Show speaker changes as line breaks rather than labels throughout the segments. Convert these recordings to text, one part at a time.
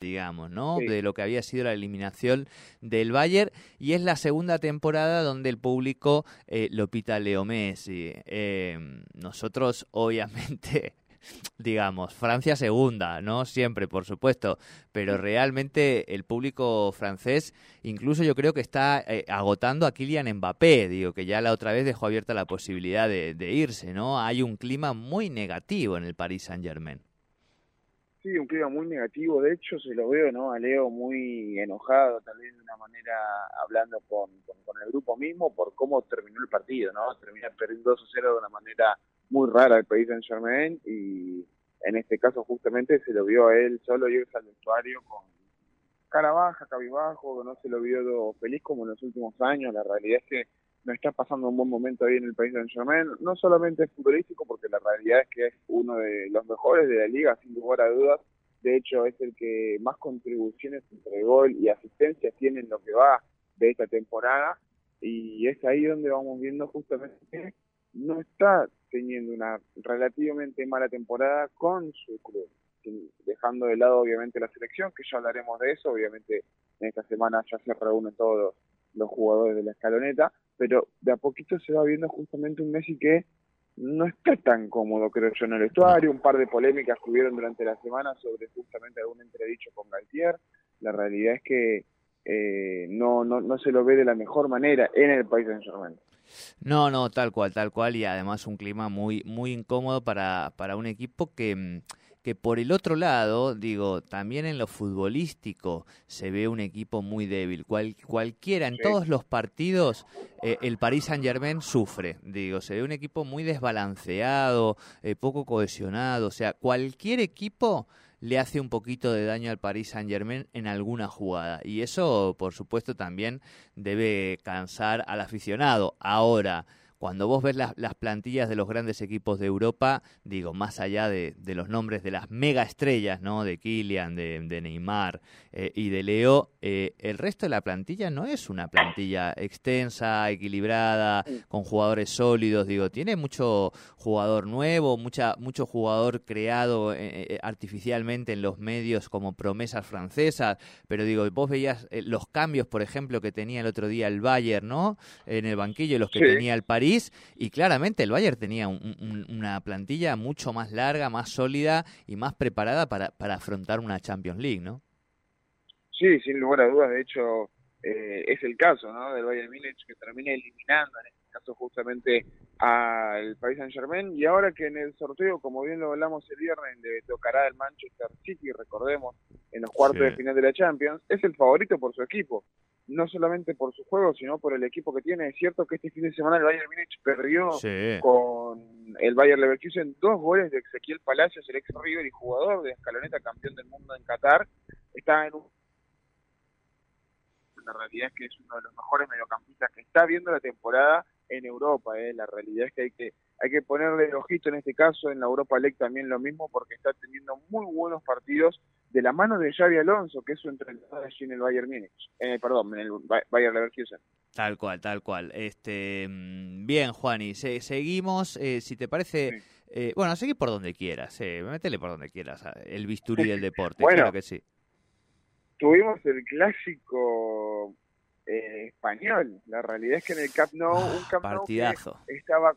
digamos, ¿no? De lo que había sido la eliminación del Bayern y es la segunda temporada donde el público eh, lo pita Leo Messi. Eh, nosotros, obviamente, digamos, Francia segunda, ¿no? Siempre, por supuesto, pero realmente el público francés, incluso yo creo que está eh, agotando a Kylian Mbappé, digo, que ya la otra vez dejó abierta la posibilidad de, de irse, ¿no? Hay un clima muy negativo en el Paris Saint-Germain.
Sí, un clima muy negativo. De hecho, se lo veo, ¿no? A Leo muy enojado, tal vez de una manera hablando con, con, el grupo mismo por cómo terminó el partido, ¿no? Termina perdiendo 2 0 de una manera muy rara el país Saint Germain y en este caso justamente se lo vio a él solo irse al vestuario con cara baja, cabizbajo, no se lo vio feliz como en los últimos años. La realidad es que no está pasando un buen momento ahí en el país de Saint-Germain, no solamente es futbolístico, porque la realidad es que es uno de los mejores de la liga, sin lugar a dudas. De hecho, es el que más contribuciones entre gol y asistencia tiene en lo que va de esta temporada. Y es ahí donde vamos viendo justamente que no está teniendo una relativamente mala temporada con su club, dejando de lado obviamente la selección, que ya hablaremos de eso, obviamente en esta semana ya se reúnen todos los jugadores de la escaloneta, pero de a poquito se va viendo justamente un Messi que no está tan cómodo, creo yo, en el vestuario, un par de polémicas que hubieron durante la semana sobre justamente algún entredicho con Galtier, la realidad es que eh, no, no, no se lo ve de la mejor manera en el país de Germain.
No, no, tal cual, tal cual, y además un clima muy, muy incómodo para, para un equipo que mm, que por el otro lado, digo, también en lo futbolístico se ve un equipo muy débil. Cual, cualquiera, en todos los partidos, eh, el Paris Saint Germain sufre. Digo, se ve un equipo muy desbalanceado, eh, poco cohesionado. O sea, cualquier equipo le hace un poquito de daño al Paris Saint Germain en alguna jugada. Y eso, por supuesto, también debe cansar al aficionado. Ahora, cuando vos ves las, las, plantillas de los grandes equipos de Europa, digo, más allá de, de los nombres de las mega estrellas, ¿no? De Kylian, de, de Neymar eh, y de Leo, eh, el resto de la plantilla no es una plantilla extensa, equilibrada, con jugadores sólidos, digo, tiene mucho jugador nuevo, mucha, mucho jugador creado eh, artificialmente en los medios como promesas francesas, pero digo, vos veías los cambios, por ejemplo, que tenía el otro día el Bayern, ¿no? En el banquillo, los que tenía el París, y claramente el Bayern tenía una plantilla mucho más larga, más sólida y más preparada para, para afrontar una Champions League, ¿no?
Sí, sin lugar a dudas, de hecho eh, es el caso ¿no? del Bayern Múnich que termina eliminando en este caso justamente al Paris Saint Germain y ahora que en el sorteo, como bien lo hablamos el viernes, le tocará el Manchester City, recordemos, en los cuartos de final de la Champions, es el favorito por su equipo no solamente por su juego, sino por el equipo que tiene. Es cierto que este fin de semana el Bayern Múnich perdió con el Bayern Leverkusen dos goles de Ezequiel Palacios, el ex River y jugador de escaloneta campeón del mundo en Qatar. Está en un... La realidad es que es uno de los mejores mediocampistas que está viendo la temporada en Europa. ¿eh? La realidad es que hay que hay que ponerle el ojito en este caso, en la Europa League también lo mismo, porque está teniendo muy buenos partidos de la mano de Xavi Alonso, que es su entrenador allí en el Bayern Múnich, eh, perdón, en el Bayern Leverkusen.
Tal cual, tal cual. Este, mm, bien, Juani, seguimos, eh, si te parece, eh, bueno, seguí por donde quieras, eh, métele por donde quieras, el bisturí del deporte, bueno, claro que sí.
Tuvimos el clásico eh, español, la realidad es que en el Camp Nou, un Camp Nou que estaba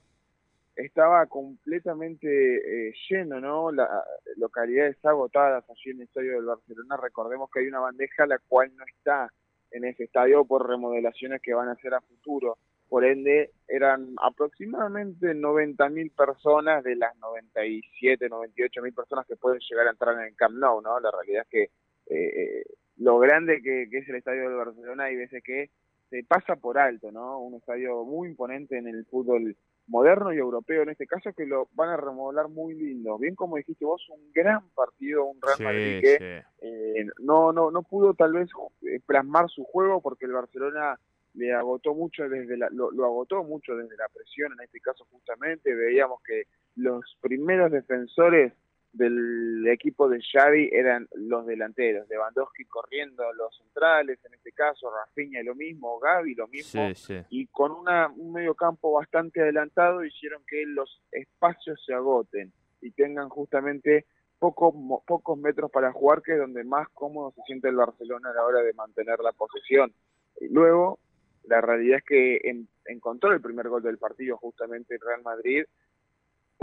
estaba completamente eh, lleno, ¿no? Las localidades agotadas allí en el estadio del Barcelona. Recordemos que hay una bandeja la cual no está en ese estadio por remodelaciones que van a hacer a futuro. Por ende, eran aproximadamente 90.000 personas de las 97, 98.000 personas que pueden llegar a entrar en el Camp Nou, ¿no? La realidad es que eh, lo grande que, que es el estadio del Barcelona hay veces que se pasa por alto, ¿no? Un estadio muy imponente en el fútbol moderno y europeo en este caso que lo van a remodelar muy lindo. Bien como dijiste vos, un gran partido, un Real Madrid que eh, no, no, no pudo tal vez eh, plasmar su juego porque el Barcelona le agotó mucho desde la, lo, lo agotó mucho desde la presión en este caso justamente veíamos que los primeros defensores del equipo de Xavi eran los delanteros, Lewandowski corriendo los centrales, en este caso Rafinha lo mismo, Gaby lo mismo, y con una, un medio campo bastante adelantado hicieron que los espacios se agoten y tengan justamente pocos, pocos metros para jugar, que es donde más cómodo se siente el Barcelona a la hora de mantener la posesión. Y luego, la realidad es que encontró el primer gol del partido justamente el Real Madrid,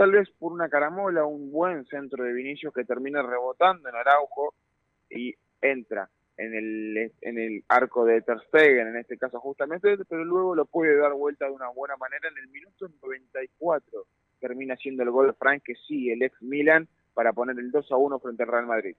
tal vez por una caramola, un buen centro de Vinicius que termina rebotando en Araujo y entra en el, en el arco de Ter Stegen, en este caso justamente, pero luego lo puede dar vuelta de una buena manera en el minuto 94. Termina siendo el gol Frank, que sí, el ex Milan, para poner el 2 a 1 frente al Real Madrid.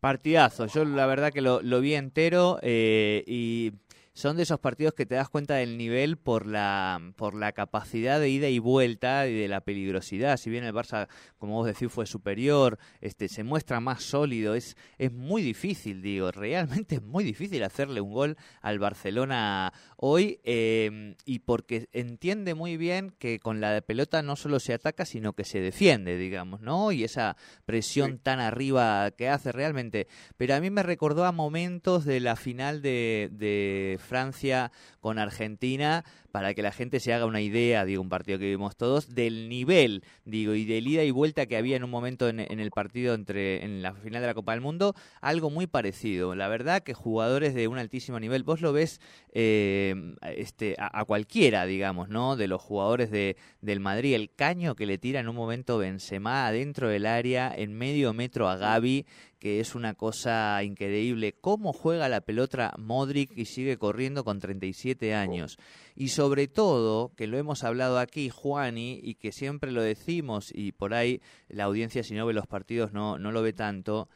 Partidazo, yo la verdad que lo, lo vi entero eh, y son de esos partidos que te das cuenta del nivel por la, por la capacidad de ida y vuelta y de la peligrosidad. Si bien el Barça, como vos decís, fue superior, este, se muestra más sólido, es, es muy difícil, digo, realmente es muy difícil hacerle un gol al Barcelona hoy em, y porque entiende muy bien que con la pelota no solo se ataca, sino que se defiende, digamos, ¿no? Y esa presión tan arriba que hace realmente. Pero a mí me recordó a momentos de la final de, de Francia con Argentina, para que la gente se haga una idea, digo, un partido que vimos todos, del nivel, digo, y del ida y vuelta que había en un momento en, el partido entre en la final de la Copa del Mundo, algo muy parecido. La verdad que jugadores de un altísimo nivel, vos lo ves eh, este, a, cualquiera, digamos, ¿no? De los jugadores de, del Madrid, el caño que le tira en un momento Benzema adentro del área, en medio metro a Gaby, que es una cosa increíble. ¿Cómo juega la pelota Modric y sigue corriendo con 37 años? Y sobre todo, que lo hemos hablado aquí, Juani, y que siempre lo decimos, y por ahí la audiencia, si no ve los partidos, no, no lo ve tanto,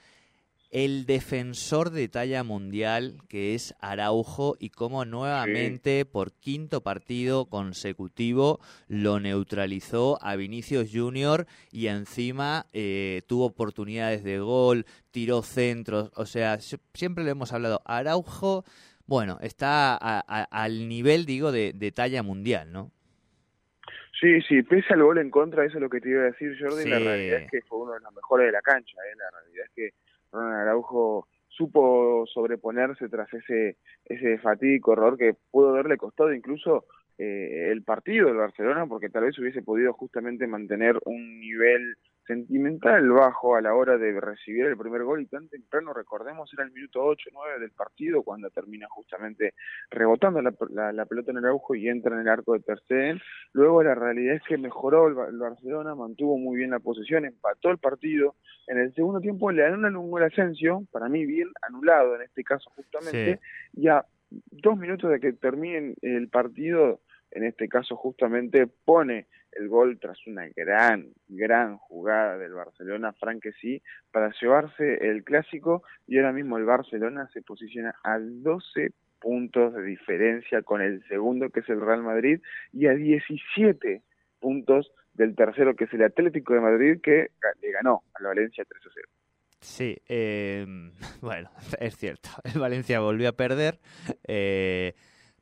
el defensor de talla mundial que es Araujo y cómo nuevamente por quinto partido consecutivo lo neutralizó a Vinicius Junior y encima eh, tuvo oportunidades de gol, tiró centros, o sea, siempre lo hemos hablado, Araujo, bueno, está al nivel, digo, de, talla mundial, ¿no?
Sí, sí, pese al gol en contra, eso es lo que te iba a decir, Jordi, la realidad es que fue uno de los mejores de la cancha, ¿eh? la realidad es que Ronald Araujo supo sobreponerse tras ese ese fatídico error que pudo haberle costado incluso eh, el partido del Barcelona porque tal vez hubiese podido justamente mantener un nivel sentimental bajo a la hora de recibir el primer gol y tan temprano, recordemos, era el minuto 8, 9 del partido cuando termina justamente rebotando la, pelota en el agujo y entra en el arco de tercer. Luego la realidad es que mejoró el, Barcelona, mantuvo muy bien la posesión, empató el partido. En el segundo tiempo le anulan un gol Asensio, para mí bien anulado en este caso justamente, y a dos minutos de que termine el partido, en este caso justamente pone el gol tras una gran, gran jugada del Barcelona, Frank sí, para llevarse el clásico y ahora mismo el Barcelona se posiciona a 12 puntos de diferencia con el segundo que es el Real Madrid y a 17 puntos del tercero que es el Atlético de Madrid que le ganó a la Valencia 3 a 0.
Sí, eh, bueno, es cierto, el Valencia volvió a perder. Eh,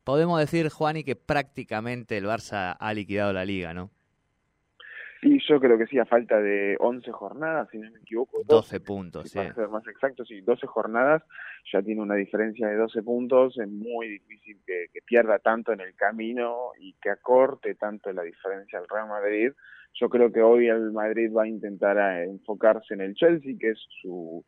podemos decir, Juani, que prácticamente el Barça ha liquidado la liga, ¿no?
Sí, yo creo que sí, a falta de 11 jornadas, si no me equivoco.
12, puntos, sí.
Para ser más exacto, sí, 12 jornadas, ya tiene una diferencia de 12 puntos, es muy difícil que, pierda tanto en el camino y que acorte tanto la diferencia al Real Madrid. Yo creo que hoy el Madrid va a intentar eh, enfocarse en el Chelsea, que es su,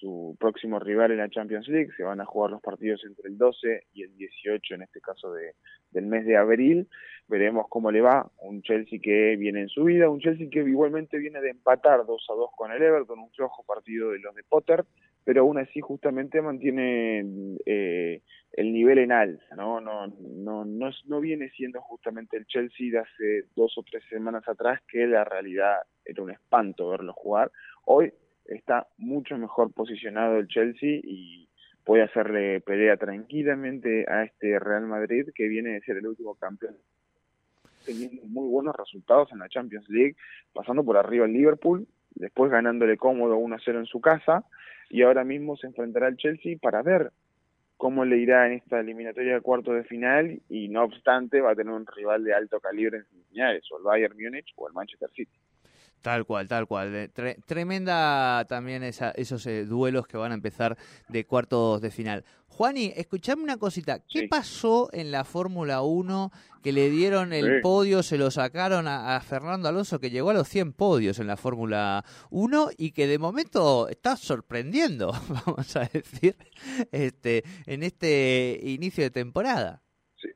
su próximo rival en la Champions League. Se van a jugar los partidos entre el 12 y el 18, en este caso de, del mes de abril. Veremos cómo le va. Un Chelsea que viene en su vida, un Chelsea que igualmente viene de empatar 2 a 2 con el Everton, un flojo partido de los de Potter, pero aún así justamente mantiene eh, el nivel en alza, ¿no? No, no, no, no viene siendo justamente el Chelsea de hace dos o tres semanas atrás, que la realidad era un espanto verlo jugar. Hoy está mucho mejor posicionado el Chelsea y puede hacerle pelea tranquilamente a este Real Madrid que viene de ser el último campeón teniendo muy buenos resultados en la Champions League, pasando por arriba el Liverpool, después ganándole cómodo 1-0 en su casa y ahora mismo se enfrentará al Chelsea para ver cómo le irá en esta eliminatoria de cuarto de final y no obstante va a tener un rival de alto calibre en semifinales, o el Bayern Múnich o el Manchester City.
Tal cual, tal cual. tremenda también esa, esos eh, duelos que van a empezar de cuartos de final. Juani, escuchame una cosita. ¿Qué pasó en la Fórmula 1 que le dieron el podio, se lo sacaron a, Fernando Alonso, que llegó a los 100 podios en la Fórmula 1 y que de momento está sorprendiendo, vamos a decir, este, en este inicio de temporada?
Sí,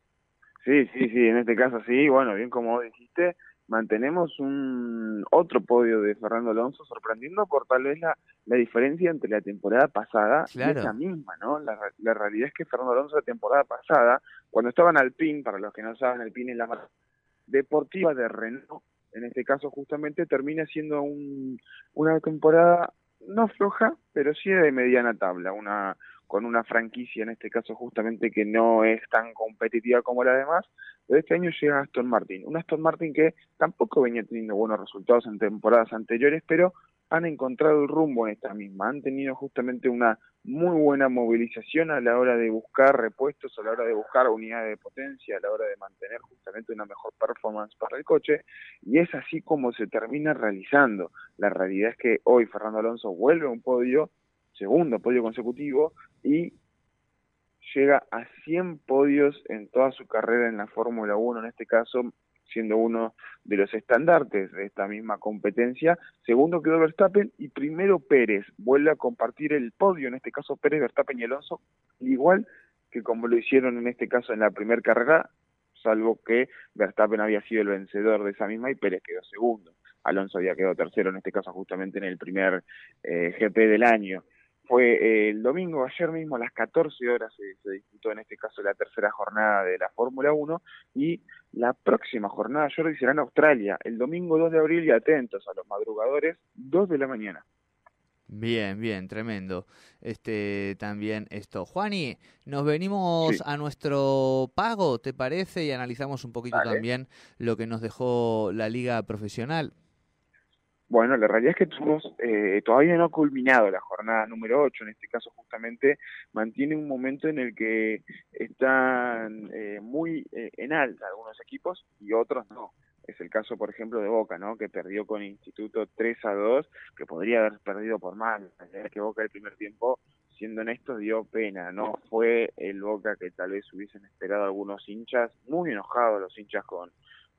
sí, sí, sí en este caso sí. Bueno, bien como dijiste, mantenemos un otro podio de Fernando Alonso sorprendiendo por tal vez la, la diferencia entre la temporada pasada y esa misma, ¿no? La, la, realidad es que Fernando Alonso la temporada pasada, cuando estaba en Alpine, para los que no saben, Alpine es la marca deportiva de Renault, en este caso justamente termina siendo un, una temporada no floja, pero sí de mediana tabla, una con una franquicia en este caso justamente que no es tan competitiva como la demás, pero este año llega Aston Martin, un Aston Martin que tampoco venía teniendo buenos resultados en temporadas anteriores, pero han encontrado el rumbo en esta misma, han tenido justamente una muy buena movilización a la hora de buscar repuestos, a la hora de buscar unidades de potencia, a la hora de mantener justamente una mejor performance para el coche, y es así como se termina realizando. La realidad es que hoy Fernando Alonso vuelve a un podio, segundo podio consecutivo, y llega a 100 podios en toda su carrera en la Fórmula 1, en este caso siendo uno de los estandartes de esta misma competencia. Segundo quedó Verstappen y primero Pérez. Vuelve a compartir el podio, en este caso Pérez, Verstappen y Alonso, igual que como lo hicieron en este caso en la primera carrera, salvo que Verstappen había sido el vencedor de esa misma y Pérez quedó segundo. Alonso había quedado tercero, en este caso justamente en el primer eh, GP del año fue eh, el domingo, ayer mismo a las 14 horas se, disputó en este caso la tercera jornada de la Fórmula 1 y la próxima jornada, Jordi, será en Australia, el domingo 2 de abril y atentos a los madrugadores, 2 de la mañana.
Bien, bien, tremendo. Este también esto. Juani, nos venimos a nuestro pago, ¿te parece? Y analizamos un poquito también lo que nos dejó la liga profesional.
Bueno, la realidad es que tuvimos, eh, todavía no ha culminado la jornada número 8, en este caso justamente mantiene un momento en el que están eh, muy eh, en alta algunos equipos y otros no. Es el caso, por ejemplo, de Boca, ¿no? Que perdió con Instituto 3 a 2, que podría haber perdido por más. La que Boca el primer tiempo, siendo honesto, dio pena. No fue el Boca que tal vez hubiesen esperado algunos hinchas, muy enojados los hinchas con,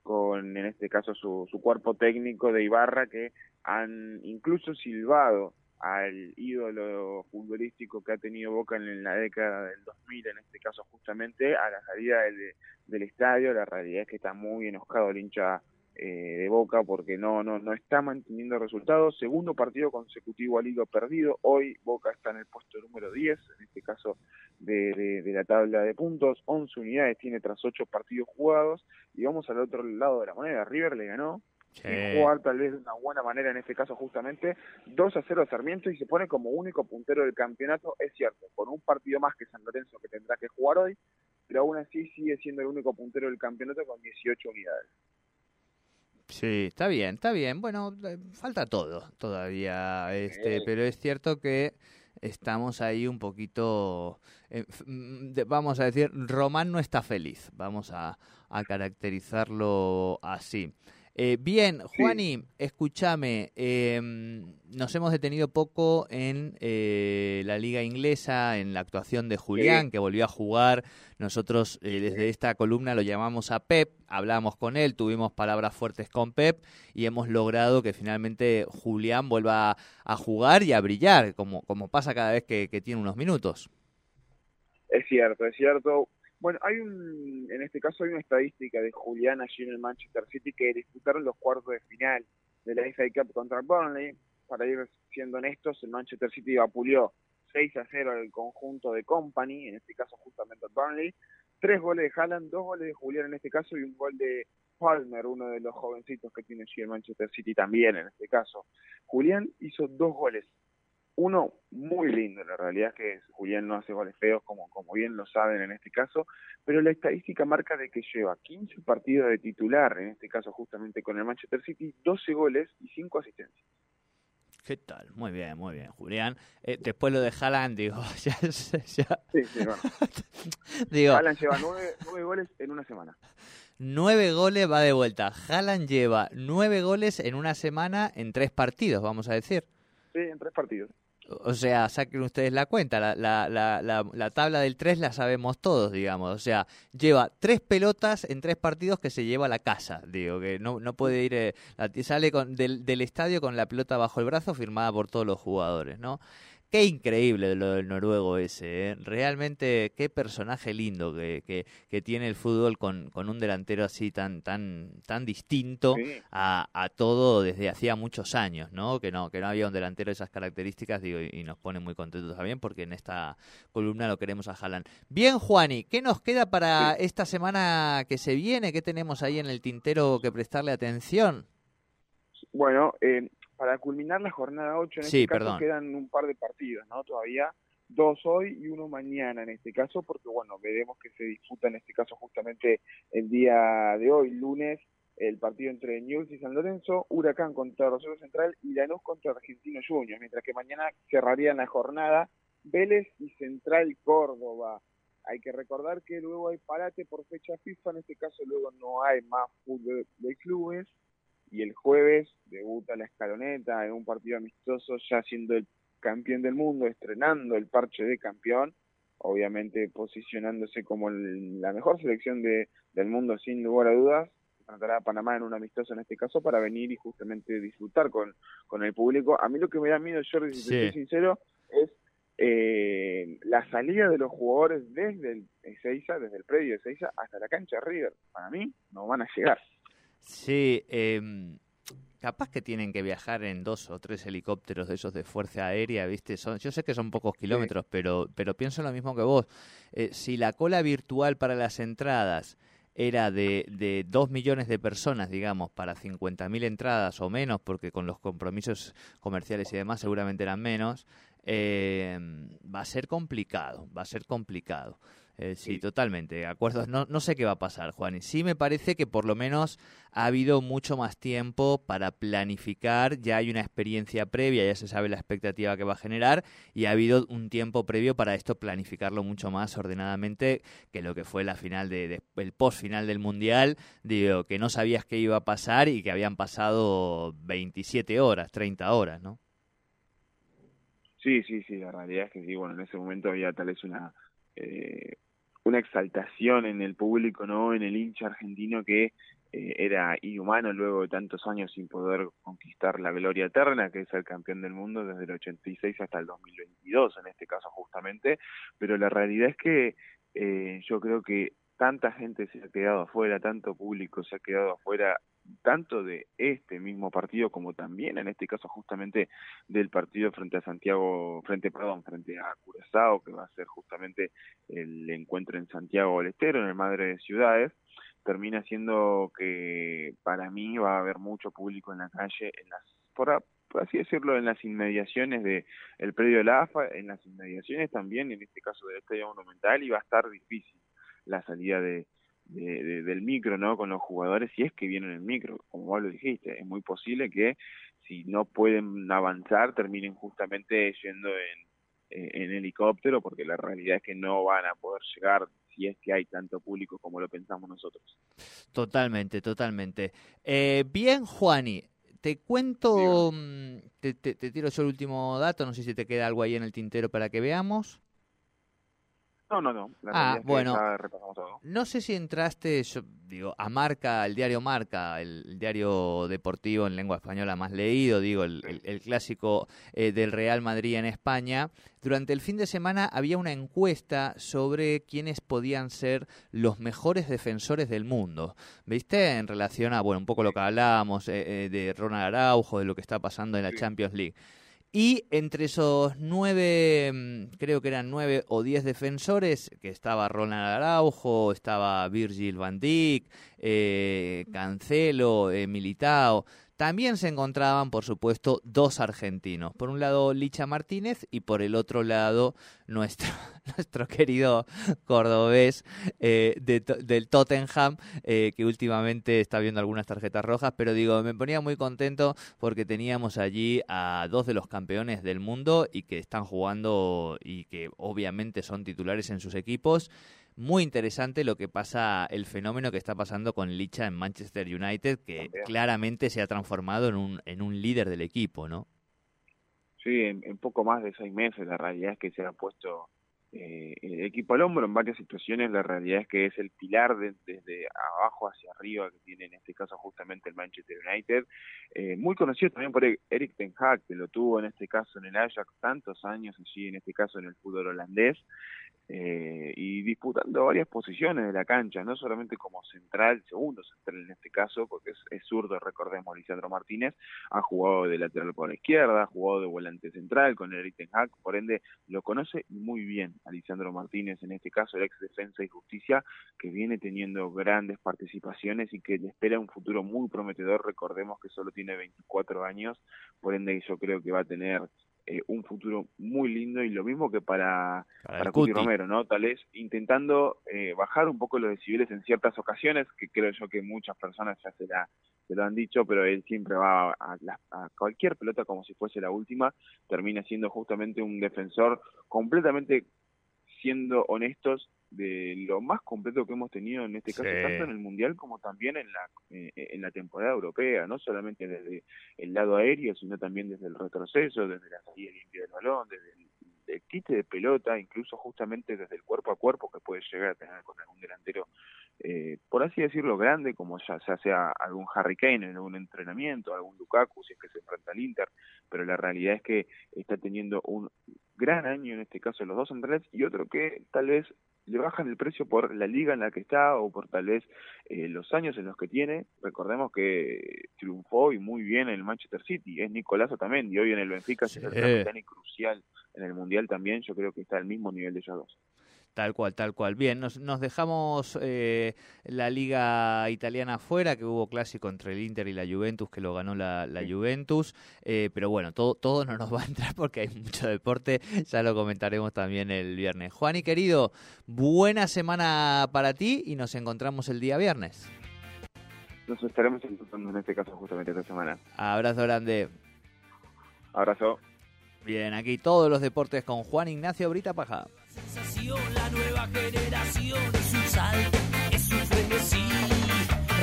con en este caso su, su cuerpo técnico de Ibarra que han incluso silbado al ídolo futbolístico que ha tenido Boca en la década del 2000, en este caso justamente a la salida del, del estadio, la realidad es que está muy enojado el hincha eh, de Boca porque no, no, no está manteniendo resultados. Segundo partido consecutivo al hilo perdido. Hoy Boca está en el puesto número 10, en este caso de, de, la tabla de puntos. 11 unidades tiene tras 8 partidos jugados. Y vamos al otro lado de la moneda. River le ganó. Sin jugar tal vez de una buena manera en este caso justamente 2 a 0 a Sarmiento y se pone como único puntero del campeonato, es cierto, con un partido más que San Lorenzo que tendrá que jugar hoy, pero aún así sigue siendo el único puntero del campeonato con 18 unidades.
Sí, está bien, está bien. Bueno, eh, falta todo todavía, este, pero es cierto que estamos ahí un poquito, eh, mm, vamos a decir, Román no está feliz, vamos a, a caracterizarlo así. Eh, bien, Juani, escúchame, em, nos hemos detenido poco en eh, la liga inglesa, en la actuación de Julián, que volvió a jugar. Nosotros eh, desde esta columna lo llamamos a Pep, hablamos con él, tuvimos palabras fuertes con Pep y hemos logrado que finalmente Julián vuelva a jugar y a brillar, como, como pasa cada vez que tiene unos minutos.
Es cierto, es cierto. Bueno, hay un, en este caso hay una estadística de Julián allí en el Manchester City que disputaron los cuartos de final de la FA Cup contra Burnley. Para ir siendo honestos, el Manchester City vapuleó 6 a 0 al conjunto de Company, en este caso justamente Burnley. Tres goles de Haaland, dos goles de Julián en este caso y un gol de Palmer, uno de los jovencitos que tiene allí el Manchester City también en este caso. Julián hizo dos goles uno muy lindo, la realidad es que Julián no hace goles feos, como, como bien lo saben en este caso, pero la estadística marca de que lleva 15 partidos de titular, en este caso justamente con el Manchester City, 12 goles y 5 asistencias.
¿Qué tal? Muy bien, muy bien, Julián. Eh, después lo de Haaland, digo, ya...
Sí, sí, bueno. digo... Haaland lleva 9, goles en una semana.
nueve goles, va de vuelta. Haaland lleva nueve goles en una semana en tres partidos, vamos a decir.
Sí, en tres partidos.
O sea, saquen ustedes la cuenta, la, la, la, la, tabla del 3 la sabemos todos, digamos. O sea, lleva tres pelotas en tres partidos que se lleva a la casa, digo, que no, no puede ir, eh, sale con, del, del estadio con la pelota bajo el brazo firmada por todos los jugadores, ¿no? Qué increíble lo del noruego ese, ¿eh? realmente qué personaje lindo que, que, que tiene el fútbol con, con, un delantero así tan tan tan distinto a, a, todo desde hacía muchos años, ¿no? Que no que no había un delantero de esas características, digo, y, nos pone muy contentos también porque en esta columna lo queremos a Jalan. Bien, Juani, ¿qué nos queda para esta semana que se viene? ¿Qué tenemos ahí en el tintero que prestarle atención?
Bueno, eh, para culminar la jornada 8, en este caso quedan un par de partidos, ¿no? Todavía dos hoy y uno mañana en este caso, porque bueno, veremos que se disputa en este caso justamente el día de hoy, lunes, el partido entre News y San Lorenzo, Huracán contra Rosario Central y Lanús contra Argentino Juniors, mientras que mañana cerrarían la jornada Vélez y Central Córdoba. Hay que recordar que luego hay parate por fecha FIFA, en este caso luego no hay más fútbol de clubes, y el jueves debuta la escaloneta en un partido amistoso ya siendo el campeón del mundo, estrenando el parche de campeón, obviamente posicionándose como la mejor selección de, del mundo sin lugar a dudas, tratará a Panamá en un amistoso en este caso para venir y justamente disfrutar con, con el público. A mí lo que me da miedo, Jordi, si soy sincero, es eh, la salida de los jugadores desde el Ezeiza, desde el predio de Ezeiza hasta la cancha River. Para mí no van a llegar.
Sí, eh, capaz que tienen que viajar en dos o tres helicópteros de esos de fuerza aérea, ¿viste? Son, yo sé que son pocos kilómetros, pero, pero pienso lo mismo que vos. Eh, si la cola virtual para las entradas era de, de dos millones de personas, digamos, para 50.000 entradas o menos, porque con los compromisos comerciales y demás seguramente eran menos, eh, va a ser complicado, va a ser complicado. Eh, sí, totalmente, de acuerdo. No, no sé qué va a pasar, Juan. Y sí me parece que por lo menos ha habido mucho más tiempo para planificar, ya hay una experiencia previa, ya se sabe la expectativa que va a generar y ha habido un tiempo previo para esto planificarlo mucho más ordenadamente que lo que fue la final de, el post final del mundial, digo, que no sabías qué iba a pasar y que habían pasado 27 horas, 30 horas, ¿no?
Sí, sí, sí, la realidad es que sí, bueno, en ese momento había tal vez una eh, una exaltación en el público, ¿no? En el hincha argentino que eh, era inhumano luego de tantos años sin poder conquistar la gloria eterna, que es el campeón del mundo desde el 86 hasta el 2022, en este caso justamente, pero la realidad es que eh, yo creo que tanta gente se ha quedado afuera, tanto público se ha quedado afuera tanto de este mismo partido como también en este caso justamente del partido frente a Santiago, frente, perdón, frente a Curazao, que va a ser justamente el encuentro en Santiago del Estero, en el Madre de Ciudades, termina siendo que para mí va a haber mucho público en la calle, en las, por, así decirlo, en las inmediaciones de el predio de la AFA, en las inmediaciones también, en este caso del Estadio Monumental, y va a estar difícil la salida de, de, del micro, ¿no? Con los jugadores, si es que vienen en el micro, como vos lo dijiste, es muy posible que si no pueden avanzar terminen justamente yendo en, en helicóptero, porque la realidad es que no van a poder llegar si es que hay tanto público como lo pensamos nosotros.
Totalmente, totalmente. Eh, bien, Juani, te cuento, mm, te, te, te, tiro yo el último dato, no sé si te queda algo ahí en el tintero para que veamos.
No, no, no.
ah, bueno. No sé si entraste, yo digo, a Marca, el diario Marca, el, diario deportivo en lengua española más leído, digo, el, clásico eh, del Real Madrid en España. Durante el fin de semana había una encuesta sobre quiénes podían ser los mejores defensores del mundo. ¿Viste? En relación a, bueno, un poco lo que hablábamos eh, eh, de Ronald Araujo, de lo que está pasando en la Champions League. Y entre esos nueve, mm, creo que eran nueve o diez defensores, que estaba Ronald Araujo, estaba Virgil van Dijk, eh, Cancelo, eh, Militao, también se encontraban, por supuesto, dos argentinos. Por un lado, Licha Martínez y por el otro lado, nuestro, nuestro querido cordobés eh, del Tottenham, eh, que últimamente está viendo algunas tarjetas rojas, pero digo, me ponía muy contento porque teníamos allí a dos de los campeones del mundo y que están jugando y que obviamente son titulares en sus equipos muy interesante lo que pasa, el fenómeno que está pasando con Licha en Manchester United, que claramente se ha transformado en un, en un líder del equipo, ¿no?
Sí, en, poco más de seis meses la realidad es que se ha puesto eh, el equipo al hombro en varias situaciones, la realidad es que es el pilar desde abajo hacia arriba que tiene en este caso justamente el Manchester United, eh, muy conocido también por Eric Ten Hag, que lo tuvo en este caso en el Ajax tantos años allí, en este caso en el fútbol holandés, eh, y disputando varias posiciones de la cancha, no solamente como central, segundo central en este caso, porque es, zurdo, recordemos, Lisandro Martínez, ha jugado de lateral por la izquierda, ha jugado de volante central con Eric Ten por ende lo conoce muy bien a Martínez, en este caso el ex defensa y justicia, que viene teniendo grandes participaciones y que le espera un futuro muy prometedor, recordemos que solo tiene 24 años, por ende yo creo que va a tener eh, un futuro muy lindo y lo mismo que para, para, Cuti Romero, ¿no? Tal vez intentando eh, bajar un poco los decibeles en ciertas ocasiones, que creo yo que muchas personas ya se, la, se lo han dicho, pero él siempre va a, a, cualquier pelota como si fuese la última, termina siendo justamente un defensor completamente siendo honestos de lo más completo que hemos tenido en este caso, tanto en el Mundial como también en la, eh, en la temporada europea, no solamente desde el lado aéreo, sino también desde el retroceso, desde la salida limpia del balón, desde el, quite de pelota, incluso justamente desde el cuerpo a cuerpo que puede llegar a tener con algún delantero, eh, por así decirlo, grande, como ya, sea algún Harry Kane en algún entrenamiento, algún Lukaku si es que se enfrenta al Inter, pero la realidad es que está teniendo un gran año en este caso los dos centrales y otro que tal vez le bajan el precio por la liga en la que está o por tal vez eh, los años en los que tiene. Recordemos que triunfó y muy bien en el Manchester City. Es Nicolás también y hoy en el Benfica es el crucial en el Mundial también. Yo creo que está al mismo nivel de ellos dos.
Tal cual, tal cual. Bien, nos, nos dejamos eh, la liga italiana afuera, que hubo clásico entre el Inter y la Juventus, que lo ganó la, Juventus, eh, pero bueno, todo, todo no nos va a entrar porque hay mucho deporte, ya lo comentaremos también el viernes. Juan y querido, buena semana para ti y nos encontramos el día viernes.
Nos estaremos encontrando en este caso justamente esta semana.
Abrazo grande.
Abrazo.
Bien, aquí todos los deportes con Juan Ignacio Brita Paja
la nueva generación es un salto, es un frenesí,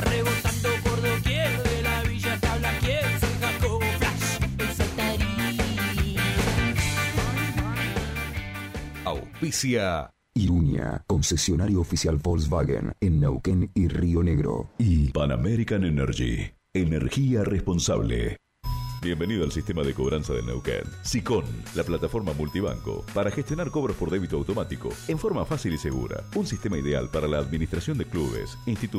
rebotando por doquier de la villa tabla quien San Jacobo Flash, el saltarí.
Auspicia. Iruña, concesionario oficial Volkswagen en Neuquén y Río Negro. Y Pan American Energy, energía responsable. Bienvenido al sistema de cobranza de Neuquén. SICON, la plataforma multibanco para gestionar cobros por débito automático en forma fácil y segura. Un sistema ideal para la administración de clubes, institutos